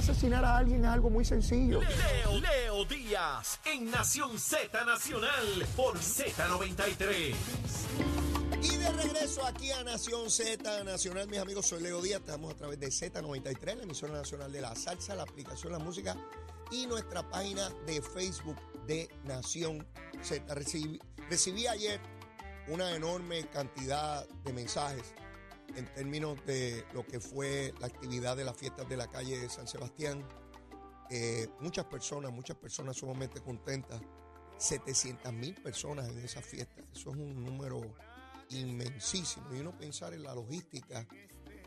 asesinar a alguien es algo muy sencillo. Leo, Leo Díaz en Nación Z Nacional por Z93. Y de regreso aquí a Nación Z Nacional, mis amigos, soy Leo Díaz. Estamos a través de Z93, la emisora nacional de la salsa, la aplicación La Música y nuestra página de Facebook de Nación Z. Recibí, recibí ayer una enorme cantidad de mensajes en términos de lo que fue la actividad de las fiestas de la calle de San Sebastián. Eh, muchas personas, muchas personas sumamente contentas. 700 mil personas en esa fiesta. Eso es un número inmensísimo. Y uno pensar en la logística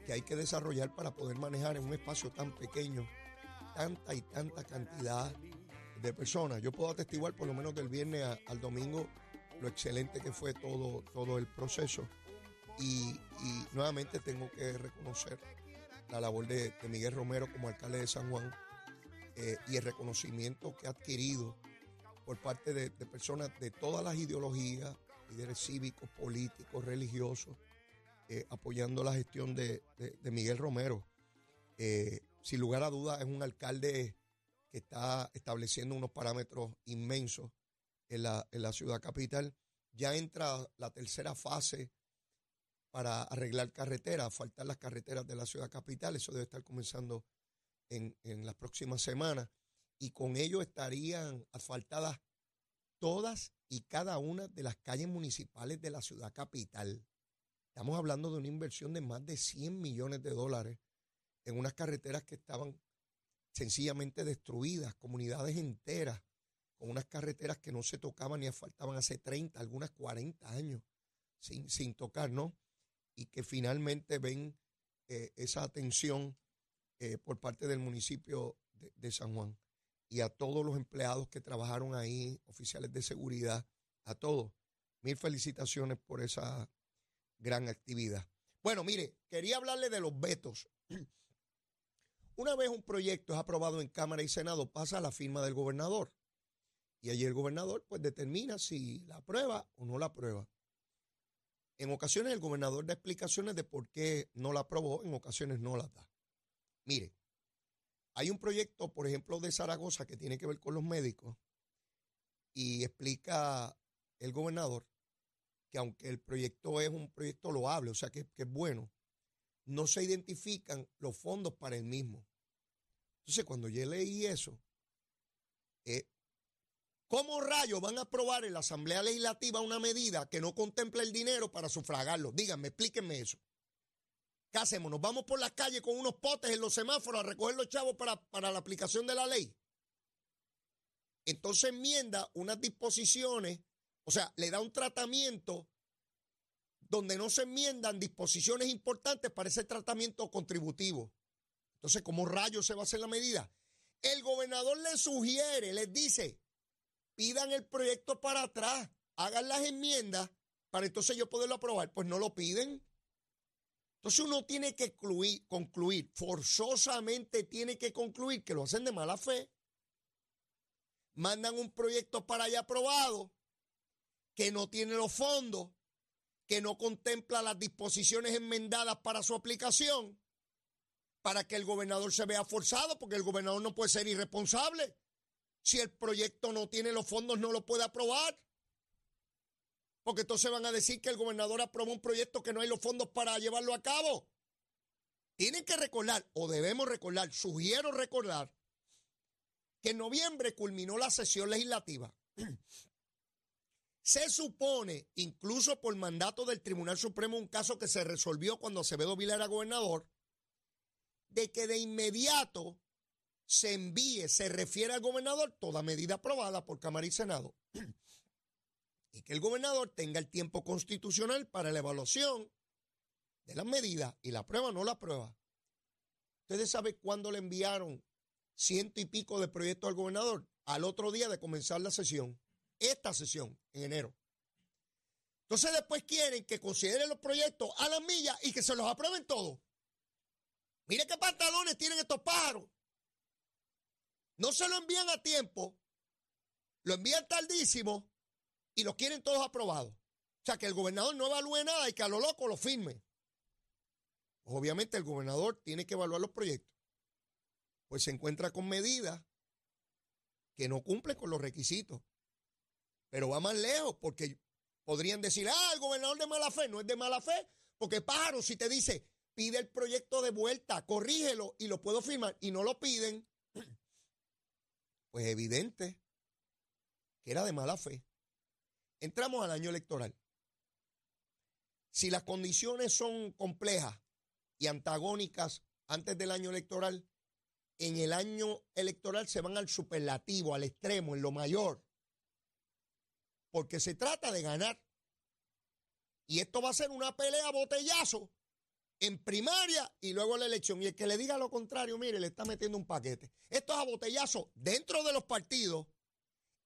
que hay que desarrollar para poder manejar en un espacio tan pequeño tanta y tanta cantidad de personas. Yo puedo atestiguar por lo menos del viernes al domingo lo excelente que fue todo, todo el proceso. Y, nuevamente tengo que reconocer la labor de, Miguel Romero como alcalde de San Juan eh, y el reconocimiento que ha adquirido por parte de, personas de todas las ideologías, líderes cívicos, políticos, religiosos, eh, apoyando la gestión de, Miguel Romero. Eh, sin lugar a dudas, es un alcalde que está estableciendo unos parámetros inmensos en la, en la ciudad capital. Ya entra la tercera fase para arreglar carreteras, faltar las carreteras de la ciudad capital. Eso debe estar comenzando en, en las próximas semanas. Y con ello estarían asfaltadas todas y cada una de las calles municipales de la ciudad capital. Estamos hablando de una inversión de más de 100 millones de dólares en unas carreteras que estaban sencillamente destruidas, comunidades enteras, con unas carreteras que no se tocaban ni asfaltaban hace 30, algunas 40 años sin, sin tocar, ¿no? Y que finalmente ven eh, esa atención eh, por parte del municipio de, de San Juan y a todos los empleados que trabajaron ahí, oficiales de seguridad, a todos. Mil felicitaciones por esa gran actividad. Bueno, mire, quería hablarle de los vetos. Una vez un proyecto es aprobado en Cámara y Senado, pasa a la firma del gobernador. Y allí el gobernador pues determina si la aprueba o no la aprueba. En ocasiones el gobernador da explicaciones de por qué no la aprobó, en ocasiones no la da. Mire, hay un proyecto, por ejemplo, de Zaragoza que tiene que ver con los médicos y explica el gobernador que aunque el proyecto es un proyecto loable, o sea que, que es bueno, no se identifican los fondos para el mismo. Entonces, cuando yo leí eso, eh, ¿cómo rayos van a aprobar en la Asamblea Legislativa una medida que no contempla el dinero para sufragarlo? Díganme, explíquenme eso. ¿Qué hacemos? ¿Nos vamos por las calles con unos potes en los semáforos a recoger los chavos para, para la aplicación de la ley? Entonces enmienda unas disposiciones, o sea, le da un tratamiento donde no se enmiendan disposiciones importantes para ese tratamiento contributivo. Entonces, ¿cómo rayos se va a hacer la medida? El gobernador le sugiere, les dice, pidan el proyecto para atrás, hagan las enmiendas para entonces yo poderlo aprobar. Pues no lo piden. Entonces uno tiene que concluir, forzosamente tiene que concluir que lo hacen de mala fe. Mandan un proyecto para allá aprobado, que no tiene los fondos, que no contempla las disposiciones enmendadas para su aplicación, para que el gobernador se vea forzado, porque el gobernador no puede ser irresponsable. Si el proyecto no tiene los fondos, no lo puede aprobar. Porque entonces van a decir que el gobernador aprobó un proyecto que no hay los fondos para llevarlo a cabo. Tienen que recordar, o debemos recordar, sugiero recordar, que en noviembre culminó la sesión legislativa. Se supone, incluso por mandato del Tribunal Supremo, un caso que se resolvió cuando Acevedo Vila era gobernador, de que de inmediato se envíe, se refiere al gobernador toda medida aprobada por Cámara y Senado. Y que el gobernador tenga el tiempo constitucional para la evaluación de las medidas y la prueba no la prueba. Ustedes saben cuándo le enviaron ciento y pico de proyectos al gobernador al otro día de comenzar la sesión esta sesión en enero. Entonces después quieren que consideren los proyectos a las millas y que se los aprueben todos. Mire qué pantalones tienen estos pájaros. No se lo envían a tiempo, lo envían tardísimo y los quieren todos aprobados. O sea, que el gobernador no evalúe nada y que a lo loco lo firme. Obviamente el gobernador tiene que evaluar los proyectos. pues se encuentra con medidas que no cumplen con los requisitos. Pero va más lejos porque podrían decir, ah, el gobernador de mala fe. No es de mala fe, porque pájaro, si te dice, pide el proyecto de vuelta, corrígelo y lo puedo firmar, y no lo piden, pues evidente que era de mala fe. Entramos al año electoral. Si las condiciones son complejas y antagónicas antes del año electoral, en el año electoral se van al superlativo, al extremo, en lo mayor. Porque se trata de ganar. Y esto va a ser una pelea botellazo en primaria y luego la elección. Y el que le diga lo contrario, mire, le está metiendo un paquete. Esto es a botellazo dentro de los partidos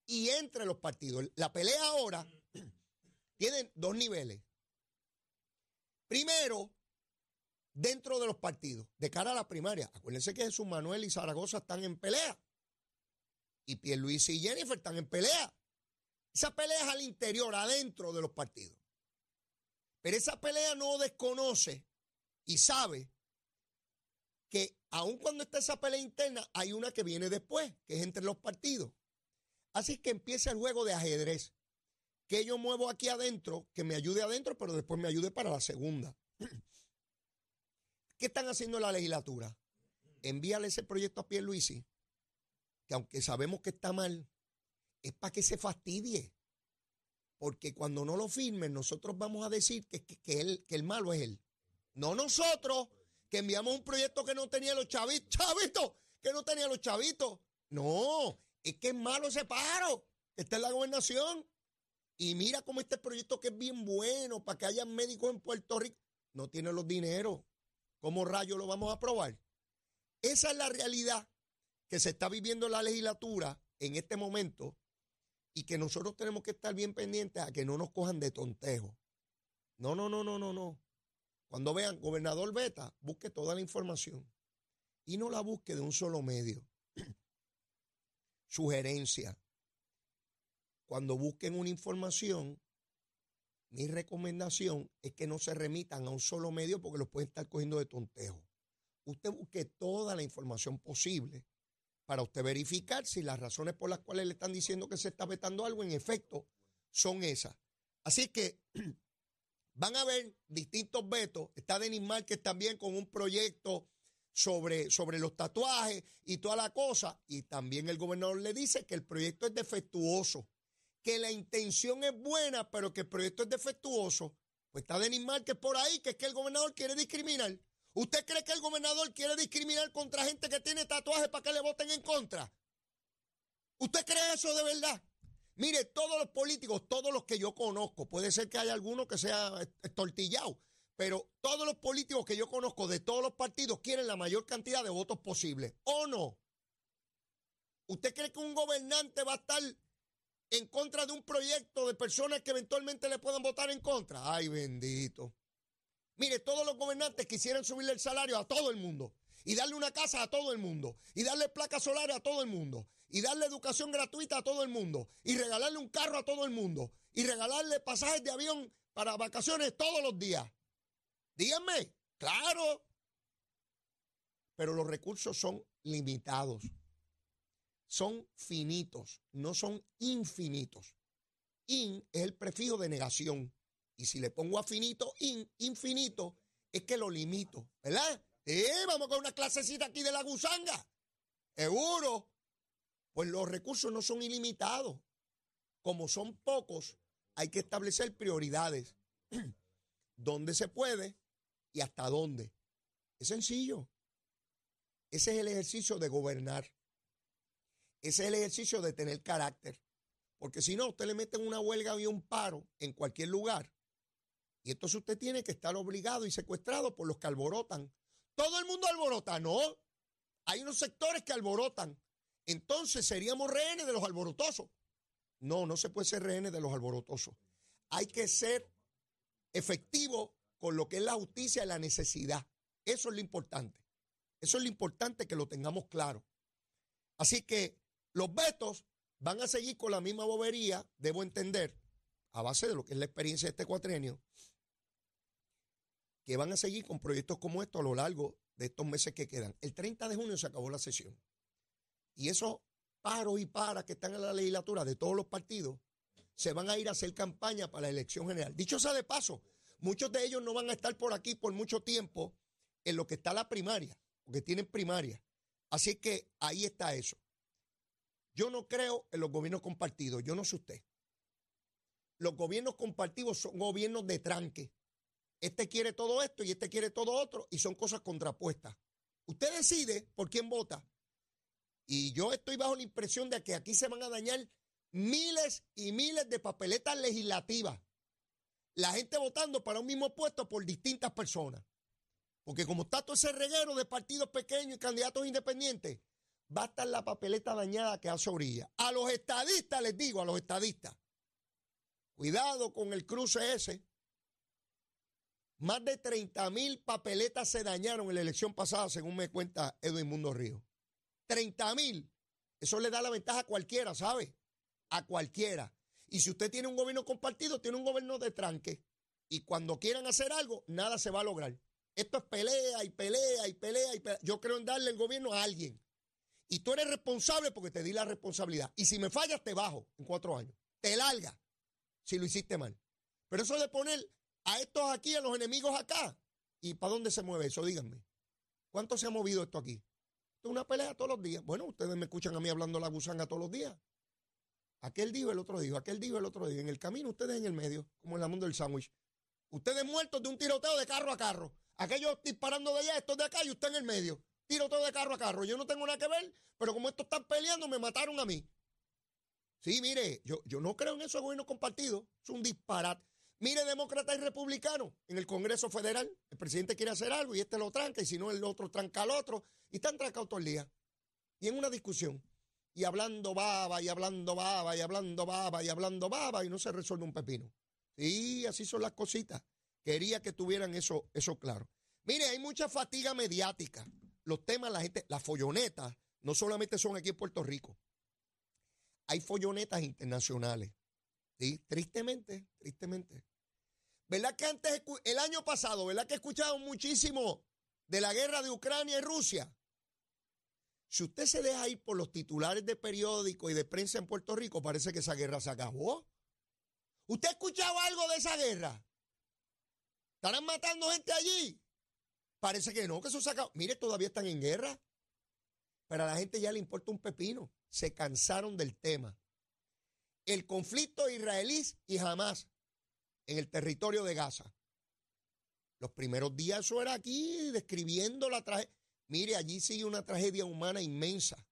y entre los partidos. La pelea ahora tiene dos niveles. Primero, dentro de los partidos, de cara a la primaria. Acuérdense que Jesús Manuel y Zaragoza están en pelea. Y Pierluisi y Jennifer están en pelea. Esa pelea es al interior, adentro de los partidos. Pero esa pelea no desconoce y sabe que aun cuando está esa pelea interna, hay una que viene después, que es entre los partidos. Así que empieza el juego de ajedrez. Que yo muevo aquí adentro, que me ayude adentro, pero después me ayude para la segunda. ¿Qué están haciendo la legislatura? Envíale ese proyecto a Pierluisi, que aunque sabemos que está mal, es para que se fastidie. Porque cuando no lo firmen, nosotros vamos a decir que, que, que el malo es él. No nosotros, que enviamos un proyecto que no tenía los chavitos, chavitos, que no tenía los chavitos. No, es que es malo ese paro. Está en la gobernación. Y mira cómo este proyecto que es bien bueno para que haya médicos en Puerto Rico. No tiene los dineros. ¿Cómo rayos lo vamos a aprobar? Esa es la realidad que se está viviendo en la legislatura en este momento y que nosotros tenemos que estar bien pendientes a que no nos cojan de tontejo. No, no, no, no, no, no. Cuando vean, gobernador Beta, busque toda la información y no la busque de un solo medio. Sugerencia. Cuando busquen una información, mi recomendación es que no se remitan a un solo medio porque los pueden estar cogiendo de tontejo. Usted busque toda la información posible para usted verificar si las razones por las cuales le están diciendo que se está vetando algo en efecto son esas. Así que van a haber distintos vetos. Está Denis Márquez también con un proyecto sobre, sobre los tatuajes y toda la cosa. Y también el gobernador le dice que el proyecto es defectuoso, que la intención es buena, pero que el proyecto es defectuoso. Pues está Denis Márquez por ahí, que es que el gobernador quiere discriminar. ¿Usted cree que el gobernador quiere discriminar contra gente que tiene tatuajes para que le voten en contra? ¿Usted cree eso de verdad? Mire, todos los políticos, todos los que yo conozco, puede ser que haya alguno que sea estortillado, pero todos los políticos que yo conozco de todos los partidos quieren la mayor cantidad de votos posible, ¿o no? ¿Usted cree que un gobernante va a estar en contra de un proyecto de personas que eventualmente le puedan votar en contra? Ay, bendito. Mire, todos los gobernantes quisieran subirle el salario a todo el mundo y darle una casa a todo el mundo y darle placas solares a todo el mundo y darle educación gratuita a todo el mundo y regalarle un carro a todo el mundo y regalarle pasajes de avión para vacaciones todos los días. Díganme, claro. Pero los recursos son limitados. Son finitos, no son infinitos. In es el prefijo de negación. Y si le pongo a finito, in, infinito, es que lo limito, ¿verdad? Eh, vamos con una clasecita aquí de la gusanga. Seguro. Pues los recursos no son ilimitados. Como son pocos, hay que establecer prioridades. ¿Dónde se puede? y hasta dónde. Es sencillo. Ese es el ejercicio de gobernar. Ese es el ejercicio de tener carácter. Porque si no, usted le mete una huelga y un paro en cualquier lugar. Y entonces usted tiene que estar obligado y secuestrado por los que alborotan. Todo el mundo alborota, ¿no? Hay unos sectores que alborotan. Entonces seríamos rehenes de los alborotosos. No, no se puede ser rehenes de los alborotosos. Hay que ser efectivo con lo que es la justicia y la necesidad. Eso es lo importante. Eso es lo importante que lo tengamos claro. Así que los vetos van a seguir con la misma bobería, debo entender, a base de lo que es la experiencia de este cuatrenio, que van a seguir con proyectos como estos a lo largo de estos meses que quedan. El 30 de junio se acabó la sesión. Y esos paros y paras que están en la legislatura de todos los partidos se van a ir a hacer campaña para la elección general. Dicho sea de paso, muchos de ellos no van a estar por aquí por mucho tiempo en lo que está la primaria, porque tienen primaria. Así que ahí está eso. Yo no creo en los gobiernos compartidos, yo no sé usted. Los gobiernos compartidos son gobiernos de tranque. Este quiere todo esto y este quiere todo otro y son cosas contrapuestas. Usted decide por quién vota. Y yo estoy bajo la impresión de que aquí se van a dañar miles y miles de papeletas legislativas. La gente votando para un mismo puesto por distintas personas. Porque como está todo ese reguero de partidos pequeños y candidatos independientes, va a estar la papeleta dañada que hace orilla. A los estadistas les digo, a los estadistas, cuidado con el cruce ese. Más de 30 mil papeletas se dañaron en la elección pasada, según me cuenta Edwin Mundo Río. 30 mil. Eso le da la ventaja a cualquiera, ¿sabe? A cualquiera. Y si usted tiene un gobierno compartido, tiene un gobierno de tranque. Y cuando quieran hacer algo, nada se va a lograr. Esto es pelea y pelea y pelea y pelea. Yo creo en darle el gobierno a alguien. Y tú eres responsable porque te di la responsabilidad. Y si me fallas, te bajo en cuatro años. Te larga si lo hiciste mal. Pero eso de poner a estos aquí, a los enemigos acá. ¿Y para dónde se mueve eso? Díganme. ¿Cuánto se ha movido esto aquí? Es una pelea todos los días. Bueno, ustedes me escuchan a mí hablando la gusanga todos los días. Aquel dijo, el otro dijo, aquel dijo, el otro dijo. En el camino, ustedes en el medio, como en la mundo del sándwich. Ustedes muertos de un tiroteo de carro a carro. Aquellos disparando de allá, estos de acá y usted en el medio. Tiroteo de carro a carro. Yo no tengo nada que ver, pero como estos están peleando, me mataron a mí. Sí, mire, yo, yo no creo en eso de gobierno compartido. Es un disparate. Mire, demócrata y republicano en el Congreso Federal, el presidente quiere hacer algo y este lo tranca, y si no, el otro tranca al otro, y están trancados todo el día. Y en una discusión, y hablando baba, y hablando baba, y hablando baba, y hablando baba, y no se resuelve un pepino. Sí, así son las cositas. Quería que tuvieran eso, eso claro. Mire, hay mucha fatiga mediática. Los temas, la gente, las follonetas, no solamente son aquí en Puerto Rico. Hay follonetas internacionales. Sí, tristemente, tristemente. ¿Verdad que antes, el año pasado, ¿verdad que escuchado muchísimo de la guerra de Ucrania y Rusia? Si usted se deja ir por los titulares de periódicos y de prensa en Puerto Rico, parece que esa guerra se acabó. ¿Usted ha escuchado algo de esa guerra? ¿Estarán matando gente allí? Parece que no, que eso se acabó. Mire, todavía están en guerra. Pero a la gente ya le importa un pepino. Se cansaron del tema el conflicto israelí y Hamas en el territorio de Gaza. Los primeros días eso era aquí describiendo la tragedia. Mire, allí sigue una tragedia humana inmensa.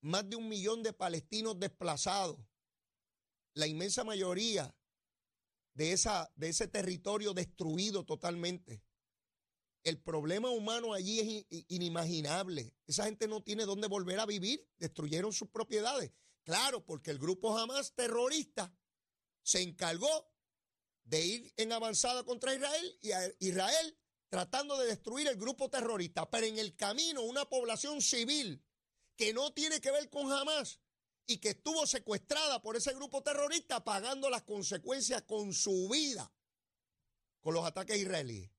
Más de un millón de palestinos desplazados. La inmensa mayoría de, esa, de ese territorio destruido totalmente. El problema humano allí es inimaginable. Esa gente no tiene dónde volver a vivir. Destruyeron sus propiedades. Claro, porque el grupo Hamas terrorista se encargó de ir en avanzada contra Israel y Israel tratando de destruir el grupo terrorista. Pero en el camino una población civil que no tiene que ver con Hamas y que estuvo secuestrada por ese grupo terrorista pagando las consecuencias con su vida con los ataques israelíes.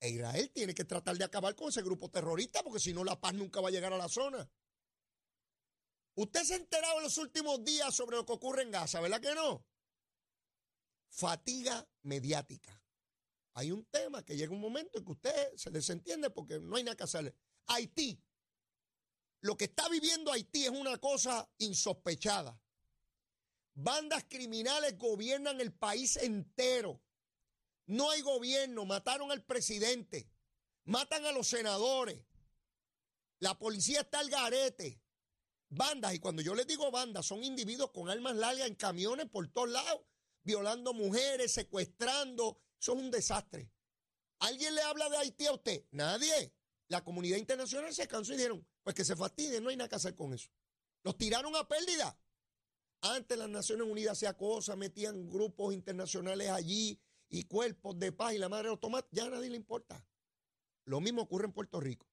E Israel tiene que tratar de acabar con ese grupo terrorista porque si no la paz nunca va a llegar a la zona. Usted se ha enterado en los últimos días sobre lo que ocurre en Gaza, ¿verdad que no? Fatiga mediática. Hay un tema que llega un momento en que usted se desentiende porque no hay nada que hacerle. Haití. Lo que está viviendo Haití es una cosa insospechada. Bandas criminales gobiernan el país entero. No hay gobierno, mataron al presidente, matan a los senadores. La policía está al garete bandas, y cuando yo les digo bandas, son individuos con armas largas en camiones por todos lados, violando mujeres, secuestrando. Eso es un desastre. ¿Alguien le habla de Haití a usted? Nadie. La comunidad internacional se cansó y dijeron, pues que se fastidien, no hay nada que hacer con eso. Los tiraron a pérdida. Antes las Naciones Unidas hacía cosas, metían grupos internacionales allí y cuerpos de paz y la madre tomates, ya a nadie le importa. Lo mismo ocurre en Puerto Rico.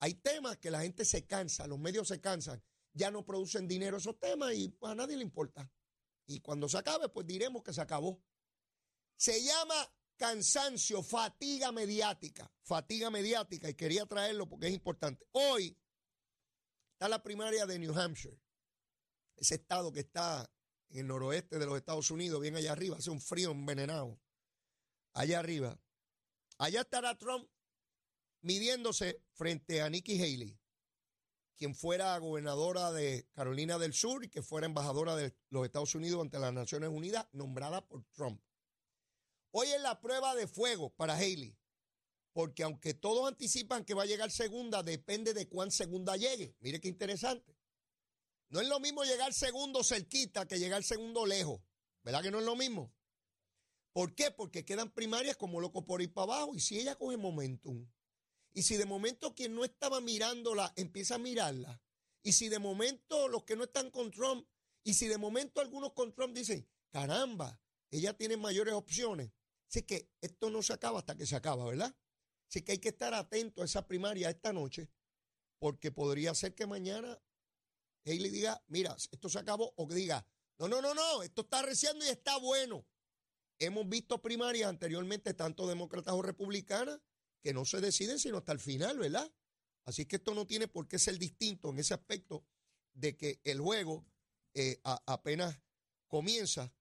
Hay temas que la gente se cansa, los medios se cansan, ya no producen dinero esos temas y a nadie le importa. Y cuando se acabe, pues diremos que se acabó. Se llama cansancio, fatiga mediática, fatiga mediática, y quería traerlo porque es importante. Hoy está la primaria de New Hampshire, ese estado que está en el noroeste de los Estados Unidos, bien allá arriba, hace un frío envenenado, allá arriba. Allá estará Trump midiéndose frente a Nikki Haley, quien fuera gobernadora de Carolina del Sur y que fuera embajadora de los Estados Unidos ante las Naciones Unidas, nombrada por Trump. Hoy es la prueba de fuego para Haley, porque aunque todos anticipan que va a llegar segunda, depende de cuán segunda llegue. Mire qué interesante. No es lo mismo llegar segundo cerquita que llegar segundo lejos. ¿Verdad que no es lo mismo? ¿Por qué? Porque quedan primarias como loco por ir para abajo. Y si ella coge momentum, y si de momento quien no estaba mirándola empieza a mirarla, y si de momento los que no están con Trump, y si de momento algunos con Trump dicen, caramba, ella tiene mayores opciones. Así que esto no se acaba hasta que se acaba, ¿verdad? Así que hay que estar atento a esa primaria esta noche, porque podría ser que mañana Haley diga, mira, esto se acabó, o que diga, no, no, no, no, esto está reciendo y está bueno. Hemos visto primarias anteriormente, tanto demócratas o republicanas, que no se deciden sino hasta el final, ¿verdad? Así que esto no tiene por qué ser distinto en ese aspecto de que el juego eh, apenas comienza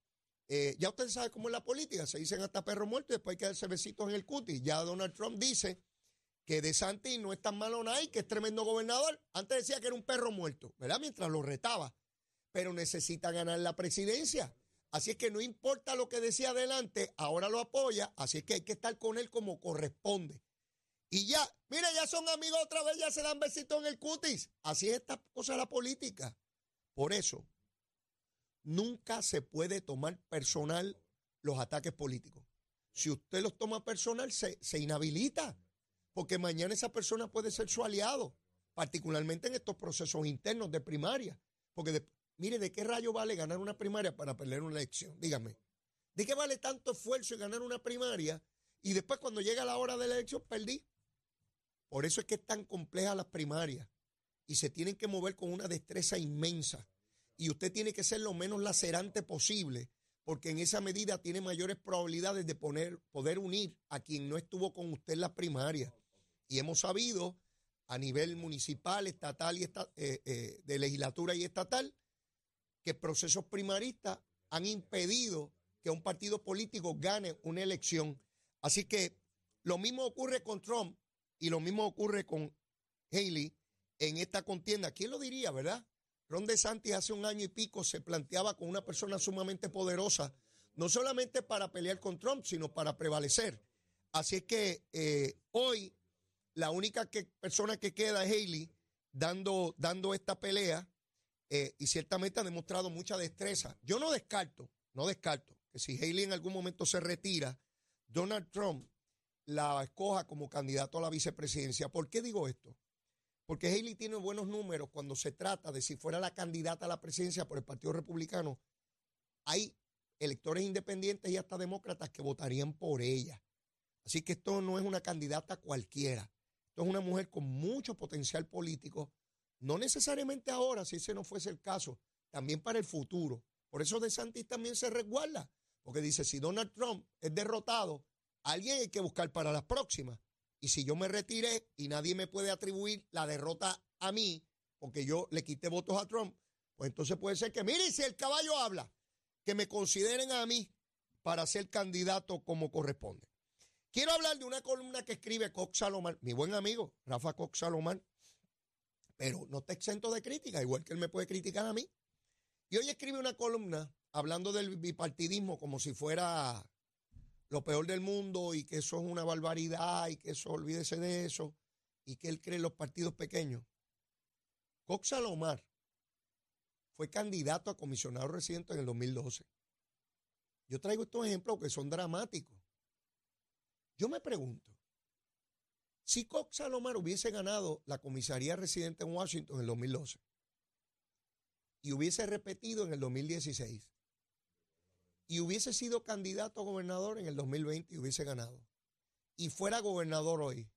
eh, ya usted sabe cómo es la política, se dicen hasta perro muerto y después hay que darse besitos en el cutis. Ya Donald Trump dice que De Santi no es tan malo nadie, que es tremendo gobernador. Antes decía que era un perro muerto, ¿verdad? Mientras lo retaba. Pero necesita ganar la presidencia. Así es que no importa lo que decía adelante, ahora lo apoya, así es que hay que estar con él como corresponde. Y ya, mire, ya son amigos otra vez, ya se dan besitos en el cutis. Así es esta cosa la política. Por eso, Nunca se puede tomar personal los ataques políticos. Si usted los toma personal, se, inhabilita, porque mañana esa persona puede ser su aliado, particularmente en estos procesos internos de primaria. Porque, mire, ¿de qué rayo vale ganar una primaria para perder una elección? Dígame. ¿De qué vale tanto esfuerzo ganar una primaria y después cuando llega la hora de la elección perdí? Por eso es que es tan compleja las primarias y se tienen que mover con una destreza inmensa y usted tiene que ser lo menos lacerante posible, porque en esa medida tiene mayores probabilidades de poner, poder unir a quien no estuvo con usted en la primaria. Y hemos sabido a nivel municipal, estatal y eh, eh, de legislatura y estatal que procesos primaristas han impedido que un partido político gane una elección. Así que lo mismo ocurre con Trump y lo mismo ocurre con Haley en esta contienda. ¿Quién lo diría, verdad? Ron DeSantis hace un año y pico se planteaba con una persona sumamente poderosa, no solamente para pelear con Trump, sino para prevalecer. Así es que eh, hoy la única persona que queda es Haley dando, dando esta pelea eh, y ciertamente ha demostrado mucha destreza. Yo no descarto, no descarto que si Haley en algún momento se retira, Donald Trump la escoja como candidato a la vicepresidencia. ¿Por qué digo esto? Porque Haley tiene buenos números cuando se trata de si fuera la candidata a la presidencia por el Partido Republicano. Hay electores independientes y hasta demócratas que votarían por ella. Así que esto no es una candidata cualquiera. Esto es una mujer con mucho potencial político, no necesariamente ahora, si ese no fuese el caso, también para el futuro. Por eso De Santis también se resguarda, porque dice, si Donald Trump es derrotado, alguien hay que buscar para las próximas. Y si yo me retiré y nadie me puede atribuir la derrota a mí, porque yo le quité votos a Trump, pues entonces puede ser que, mire, si el caballo habla, que me consideren a mí para ser candidato como corresponde. Quiero hablar de una columna que escribe Cox Salomán, mi buen amigo Rafa Cox Salomán, pero no está exento de crítica, igual que él me puede criticar a mí. Y hoy escribe una columna hablando del bipartidismo como si fuera lo peor del mundo y que eso es una barbaridad y que eso, olvídese de eso y que él cree en los partidos pequeños. Cox Salomar fue candidato a comisionado residente en el 2012. Yo traigo estos ejemplos que son dramáticos. Yo me pregunto, si Cox Salomar hubiese ganado la comisaría residente en Washington en el 2012 y hubiese repetido en el 2016, y hubiese sido candidato a gobernador en el 2020 y hubiese ganado, y fuera gobernador hoy,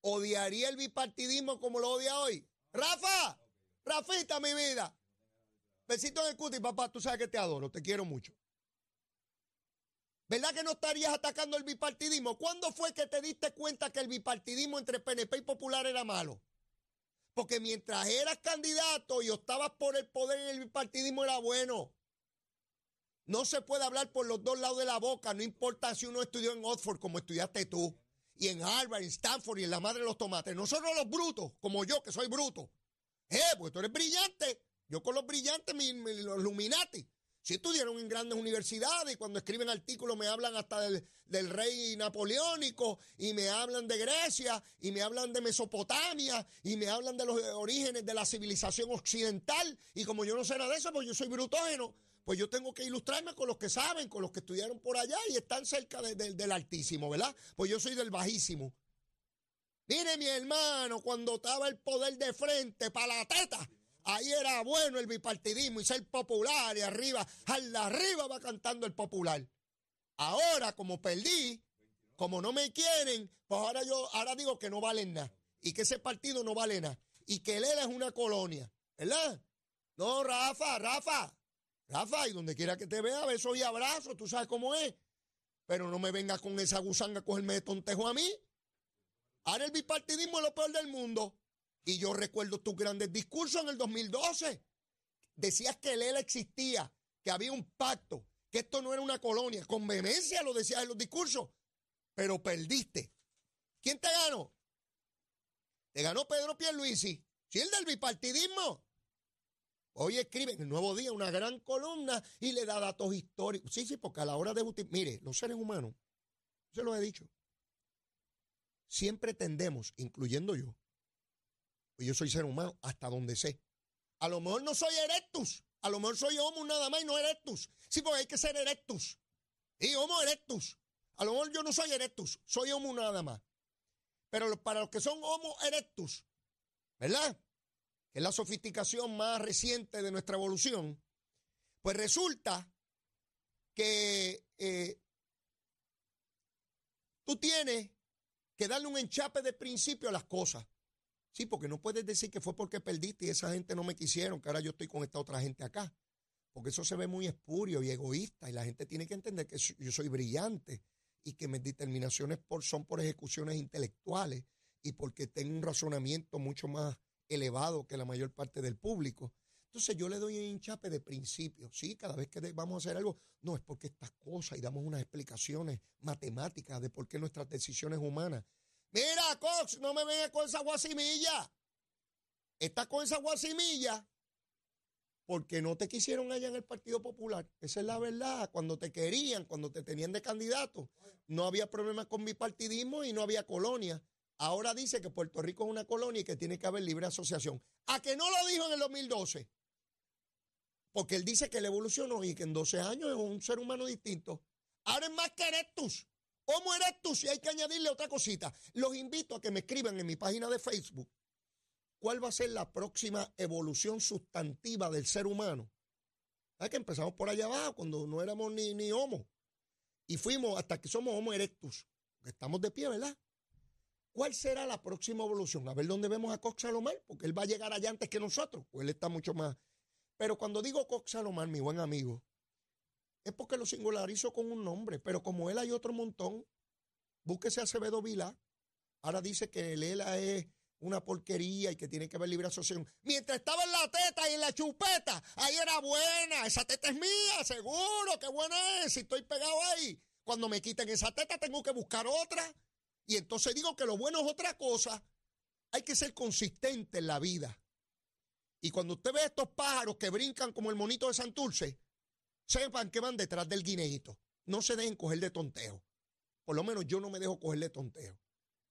¿odiaría el bipartidismo como lo odia hoy? Rafa, Rafita, mi vida. Besito en el cuti, papá, tú sabes que te adoro, te quiero mucho. ¿Verdad que no estarías atacando el bipartidismo? ¿Cuándo fue que te diste cuenta que el bipartidismo entre PNP y Popular era malo? Porque mientras eras candidato y optabas por el poder en el bipartidismo era bueno. No se puede hablar por los dos lados de la boca, no importa si uno estudió en Oxford como estudiaste tú, y en Harvard, en Stanford y en la madre de los tomates. Nosotros los brutos, como yo que soy bruto. Eh, porque tú eres brillante. Yo con los brillantes, los Illuminati. Si estudiaron en grandes universidades y cuando escriben artículos me hablan hasta del, rey napoleónico y me hablan de Grecia y me hablan de Mesopotamia y me hablan de los orígenes de la civilización occidental y como yo no sé nada de eso, pues yo soy brutógeno, pues yo tengo que ilustrarme con los que saben, con los que estudiaron por allá y están cerca del altísimo, ¿verdad? Pues yo soy del bajísimo. Mire mi hermano, cuando estaba el poder de frente para la teta, Ahí era bueno el bipartidismo y ser popular y arriba, al arriba va cantando el popular. Ahora, como perdí, como no me quieren, pues ahora yo ahora digo que no valen nada y que ese partido no vale nada y que él es una colonia, ¿verdad? No, Rafa, Rafa, Rafa, y donde quiera que te vea, besos y abrazos, tú sabes cómo es. Pero no me vengas con esa gusanga a cogerme de tontejo a mí. Ahora el bipartidismo es lo peor del mundo. Y yo recuerdo tus grandes discursos en el 2012. Decías que el existía, que había un pacto, que esto no era una colonia. Con vehemencia lo decías en los discursos, pero perdiste. ¿Quién te ganó? Te ganó Pedro Pierluisi. Si el del bipartidismo. Hoy escribe en el Nuevo Día una gran columna y le da datos históricos. Sí, sí, porque a la hora de... Mire, los seres humanos, se lo he dicho, siempre tendemos, incluyendo yo, pues yo soy ser humano hasta donde sé. A lo mejor no soy erectus. A lo mejor soy homo nada más y no erectus. Sí, porque hay que ser erectus. Y homo erectus. A lo mejor yo no soy erectus. Soy homo nada más. Pero para los que son homo erectus, ¿verdad? Que es la sofisticación más reciente de nuestra evolución. Pues resulta que eh, tú tienes que darle un enchape de principio a las cosas. Sí, porque no puedes decir que fue porque perdiste y esa gente no me quisieron, que ahora yo estoy con esta otra gente acá. Porque eso se ve muy espurio y egoísta y la gente tiene que entender que yo soy brillante y que mis determinaciones son por ejecuciones intelectuales y porque tengo un razonamiento mucho más elevado que la mayor parte del público. Entonces yo le doy un hinchape de principio. Sí, cada vez que vamos a hacer algo, no es porque estas cosas y damos unas explicaciones matemáticas de por qué nuestras decisiones humanas Mira, Cox, no me vengas con esa guasimilla. Estás con esa guasimilla porque no te quisieron allá en el Partido Popular. Esa es la verdad. Cuando te querían, cuando te tenían de candidato, no había problemas con mi partidismo y no había colonia. Ahora dice que Puerto Rico es una colonia y que tiene que haber libre asociación. ¿A que no lo dijo en el 2012? Porque él dice que él evolucionó y que en 12 años es un ser humano distinto. Ahora es más que erectus. ¿Cómo eres tú? Si hay que añadirle otra cosita. Los invito a que me escriban en mi página de Facebook cuál va a ser la próxima evolución sustantiva del ser humano. ¿Sabes que empezamos por allá abajo cuando no éramos ni, ni homo? Y fuimos hasta que somos homo erectus, que estamos de pie, ¿verdad? ¿Cuál será la próxima evolución? A ver dónde vemos a Cox Salomar, porque él va a llegar allá antes que nosotros, pues él está mucho más. Pero cuando digo Cox Salomar, mi buen amigo, es porque lo singularizo con un nombre, pero como él hay otro montón, búsquese a Acevedo Vila, ahora dice que el ELA es una porquería y que tiene que haber libre asociación. Mientras estaba en la teta y en la chupeta, ahí era buena, esa teta es mía, seguro, qué buena es, si estoy pegado ahí. Cuando me quiten esa teta tengo que buscar otra. Y entonces digo que lo bueno es otra cosa. Hay que ser consistente en la vida. Y cuando usted ve estos pájaros que brincan como el monito de Santurce, sepan que van detrás del guineíto. No se dejen coger de tonteo. Por lo menos yo no me dejo coger de tonteo.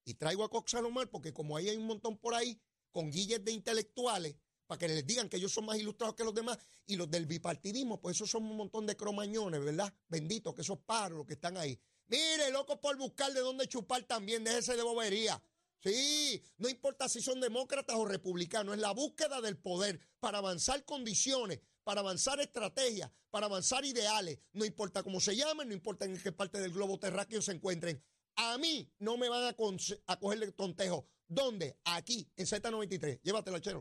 Y traigo a Cox Salomar porque como ahí hay un montón por ahí con guilles de intelectuales para que les digan que ellos son más ilustrados que los demás y los del bipartidismo, pues esos son un montón de cromañones, ¿verdad? Benditos que esos paros que están ahí. Mire, loco por buscar de dónde chupar también, déjese de bobería. Sí, no importa si son demócratas o republicanos, es la búsqueda del poder para avanzar condiciones, para avanzar estrategias, para avanzar ideales, no importa cómo se llamen, no importa en qué parte del globo terráqueo se encuentren. A mí no me van a, a cogerle tontejo. ¿Dónde? Aquí, en Z93. Llévatelo, chero.